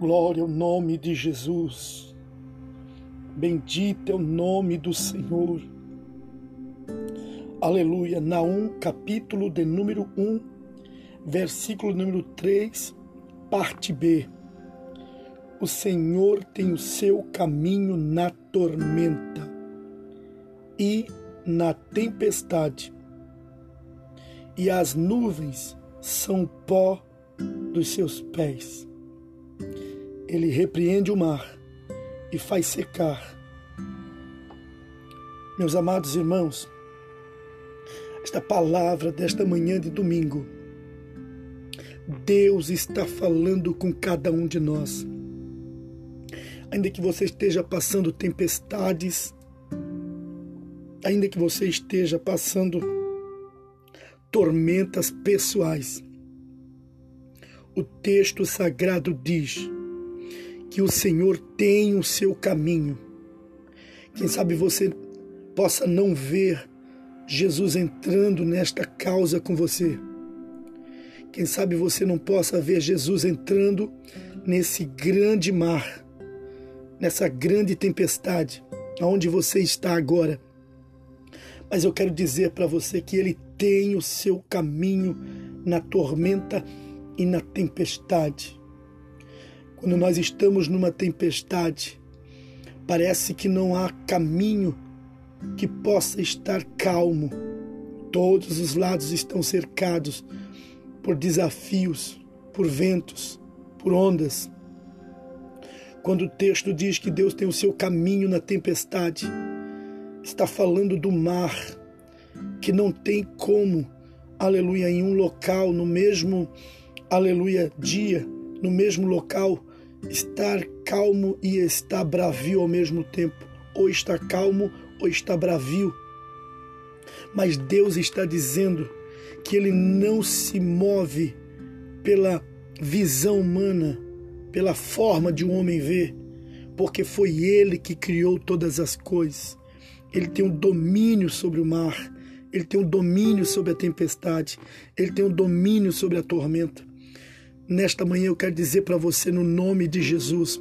Glória ao nome de Jesus. Bendito é o nome do Senhor. Aleluia. Naum, capítulo de número 1, versículo número 3, parte B. O Senhor tem o seu caminho na tormenta e na tempestade, e as nuvens são pó dos seus pés. Ele repreende o mar e faz secar. Meus amados irmãos, esta palavra desta manhã de domingo, Deus está falando com cada um de nós. Ainda que você esteja passando tempestades, ainda que você esteja passando tormentas pessoais, o texto sagrado diz que o Senhor tem o seu caminho. Quem sabe você possa não ver Jesus entrando nesta causa com você. Quem sabe você não possa ver Jesus entrando nesse grande mar, nessa grande tempestade, aonde você está agora. Mas eu quero dizer para você que Ele tem o seu caminho na tormenta e na tempestade. Quando nós estamos numa tempestade, parece que não há caminho que possa estar calmo. Todos os lados estão cercados por desafios, por ventos, por ondas. Quando o texto diz que Deus tem o seu caminho na tempestade, está falando do mar, que não tem como, aleluia, em um local, no mesmo aleluia, dia, no mesmo local, estar calmo e estar bravio ao mesmo tempo. Ou está calmo ou está bravio. Mas Deus está dizendo que Ele não se move pela visão humana, pela forma de um homem ver, porque foi Ele que criou todas as coisas. Ele tem um domínio sobre o mar, ele tem um domínio sobre a tempestade, ele tem um domínio sobre a tormenta. Nesta manhã eu quero dizer para você, no nome de Jesus,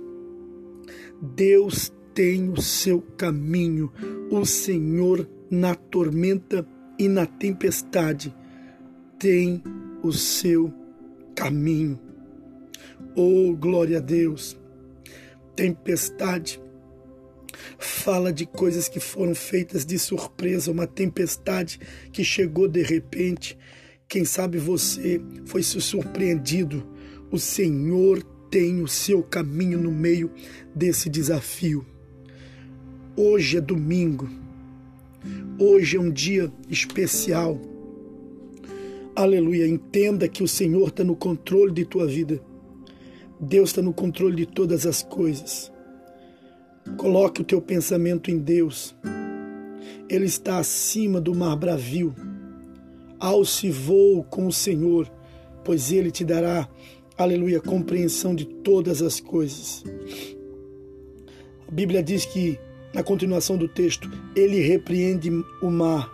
Deus tem o seu caminho, o Senhor na tormenta e na tempestade tem o seu caminho. Oh, glória a Deus! Tempestade fala de coisas que foram feitas de surpresa, uma tempestade que chegou de repente. Quem sabe você foi surpreendido o Senhor tem o seu caminho no meio desse desafio. Hoje é domingo. Hoje é um dia especial. Aleluia. Entenda que o Senhor está no controle de tua vida. Deus está no controle de todas as coisas. Coloque o teu pensamento em Deus. Ele está acima do mar bravio. Alce voo com o Senhor, pois Ele te dará aleluia, compreensão de todas as coisas. A Bíblia diz que, na continuação do texto, ele repreende o mar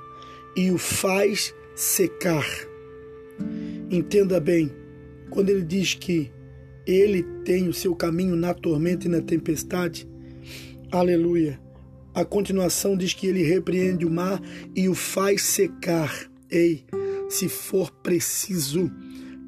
e o faz secar. Entenda bem, quando ele diz que ele tem o seu caminho na tormenta e na tempestade, aleluia. A continuação diz que ele repreende o mar e o faz secar. Ei, se for preciso,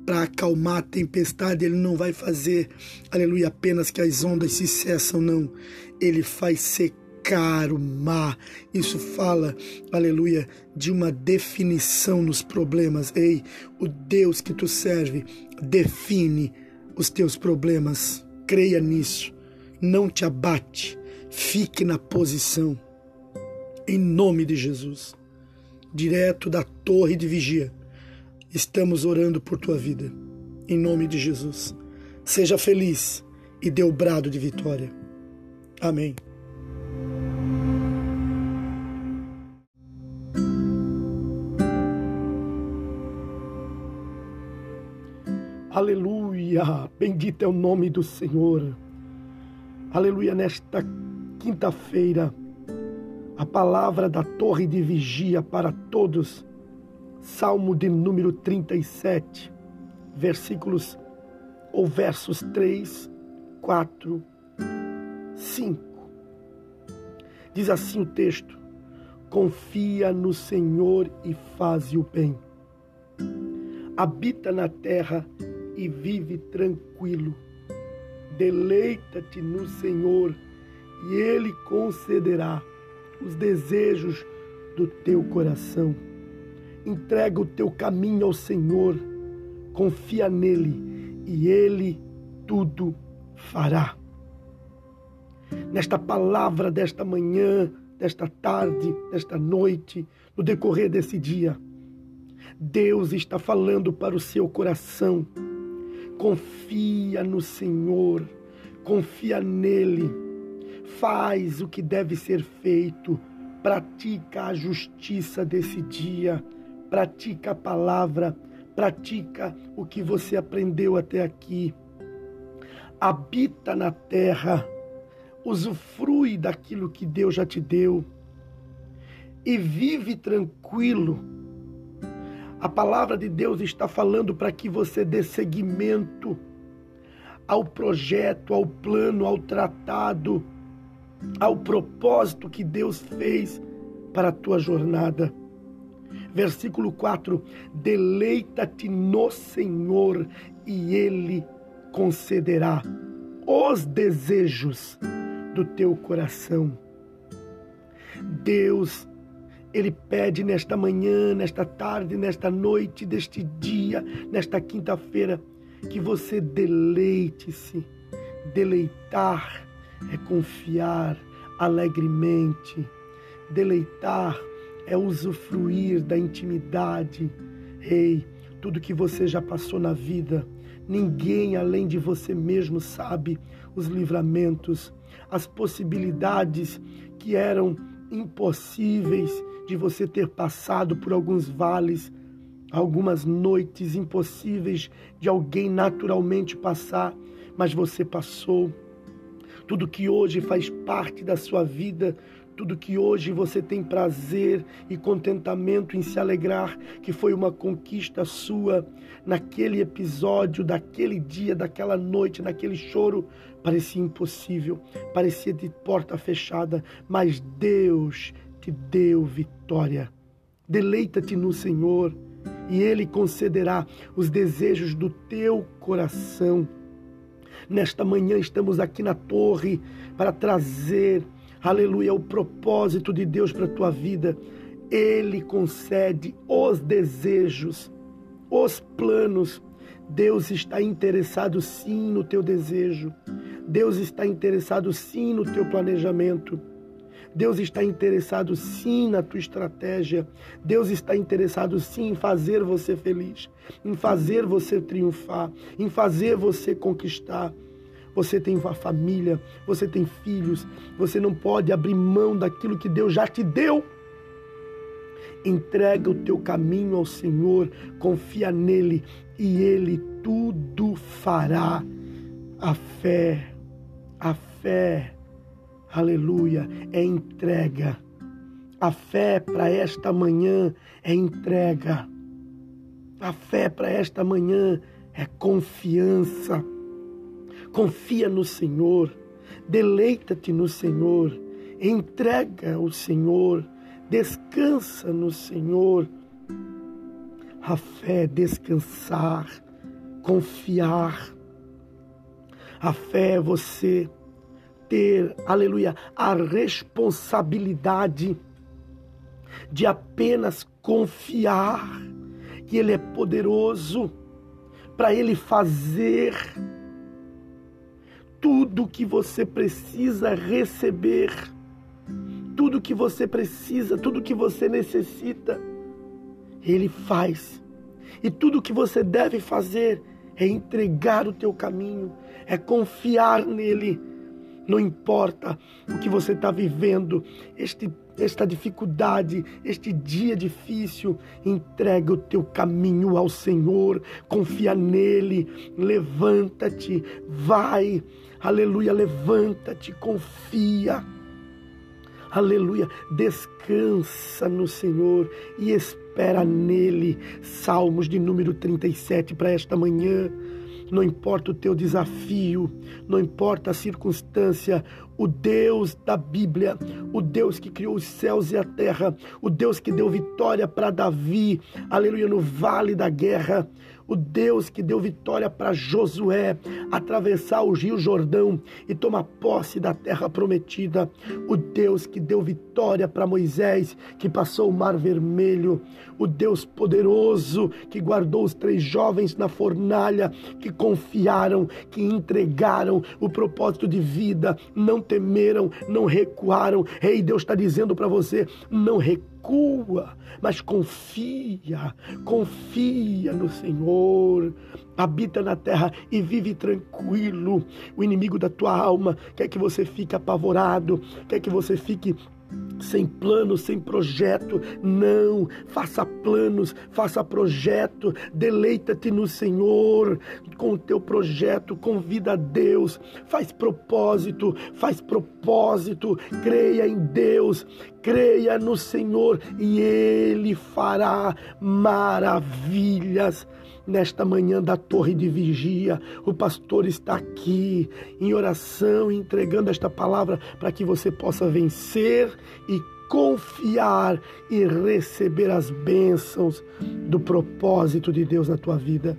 para acalmar a tempestade, ele não vai fazer, aleluia, apenas que as ondas se cessam, não. Ele faz secar o mar. Isso fala, aleluia, de uma definição nos problemas. Ei, o Deus que tu serve define os teus problemas. Creia nisso. Não te abate. Fique na posição. Em nome de Jesus. Direto da torre de vigia Estamos orando por tua vida. Em nome de Jesus. Seja feliz e dê o brado de vitória. Amém. Aleluia! Bendito é o nome do Senhor. Aleluia! Nesta quinta-feira, a palavra da torre de vigia para todos Salmo de número 37, versículos ou versos 3, 4, 5. Diz assim o texto: Confia no Senhor e faze o bem. Habita na terra e vive tranquilo. Deleita-te no Senhor e Ele concederá os desejos do teu coração. Entrega o teu caminho ao Senhor, confia nele e Ele tudo fará. Nesta palavra desta manhã, desta tarde, desta noite, no decorrer desse dia, Deus está falando para o seu coração. Confia no Senhor, confia nele, faz o que deve ser feito, pratica a justiça desse dia, pratica a palavra, pratica o que você aprendeu até aqui. Habita na terra, usufrui daquilo que Deus já te deu e vive tranquilo a palavra de Deus está falando para que você dê seguimento ao projeto, ao plano, ao tratado, ao propósito que Deus fez para a tua jornada. Versículo 4: Deleita-te no Senhor e Ele concederá os desejos do teu coração. Deus ele pede nesta manhã, nesta tarde, nesta noite, deste dia, nesta quinta-feira, que você deleite-se. Deleitar é confiar alegremente. Deleitar é usufruir da intimidade. Ei, tudo que você já passou na vida, ninguém além de você mesmo sabe os livramentos, as possibilidades que eram impossíveis de você ter passado por alguns vales, algumas noites impossíveis de alguém naturalmente passar, mas você passou. Tudo que hoje faz parte da sua vida, tudo que hoje você tem prazer e contentamento em se alegrar, que foi uma conquista sua naquele episódio, daquele dia, daquela noite, naquele choro, parecia impossível, parecia de porta fechada, mas Deus te deu vitória. Deleita-te no Senhor e Ele concederá os desejos do teu coração. Nesta manhã estamos aqui na torre para trazer, aleluia, o propósito de Deus para a tua vida. Ele concede os desejos, os planos. Deus está interessado sim no teu desejo. Deus está interessado sim no teu planejamento. Deus está interessado sim na tua estratégia. Deus está interessado sim em fazer você feliz, em fazer você triunfar, em fazer você conquistar. Você tem uma família, você tem filhos, você não pode abrir mão daquilo que Deus já te deu. Entrega o teu caminho ao Senhor, confia nele e ele tudo fará. A fé, a fé aleluia, é entrega. A fé para esta manhã é entrega. A fé para esta manhã é confiança. Confia no Senhor, deleita-te no Senhor, entrega o Senhor, descansa no Senhor. A fé é descansar, confiar. A fé é você ter, aleluia, a responsabilidade de apenas confiar que Ele é poderoso para Ele fazer tudo que você precisa receber, tudo que você precisa, tudo que você necessita, Ele faz. E tudo que você deve fazer é entregar o teu caminho, é confiar nele não importa o que você está vivendo, este, esta dificuldade, este dia difícil, entrega o teu caminho ao Senhor, confia nele, levanta-te, vai, aleluia, levanta-te, confia. Aleluia, descansa no Senhor e espera nele. Salmos de número 37 para esta manhã. não importa o teu desafio, não importa a circunstância, o Deus da Bíblia, o Deus que criou os céus e a terra, o Deus que deu vitória para Davi, aleluia, no vale da guerra, o Deus que deu vitória para Josué atravessar o Rio Jordão e tomar posse da terra prometida, o Deus que deu vitória para Moisés que passou o Mar Vermelho, o Deus poderoso que guardou os três jovens na fornalha, que confiaram, que entregaram o propósito de vida, não temeram, não recuaram. Rei, Deus está dizendo para você: não recua recua, mas confia, confia no Senhor. Habita na terra e vive tranquilo. O inimigo da tua alma quer que você fique apavorado, quer que você fique sem plano, sem projeto. Não, faça planos, faça projeto, deleita-te no Senhor com o teu projeto, convida a Deus, faz propósito, faz propósito, creia em Deus, creia no Senhor e Ele fará maravilhas nesta manhã da torre de vigia. O pastor está aqui em oração, entregando esta palavra para que você possa vencer e confiar e receber as bênçãos do propósito de Deus na tua vida.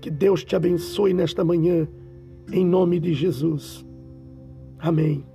Que Deus te abençoe nesta manhã, em nome de Jesus. Amém.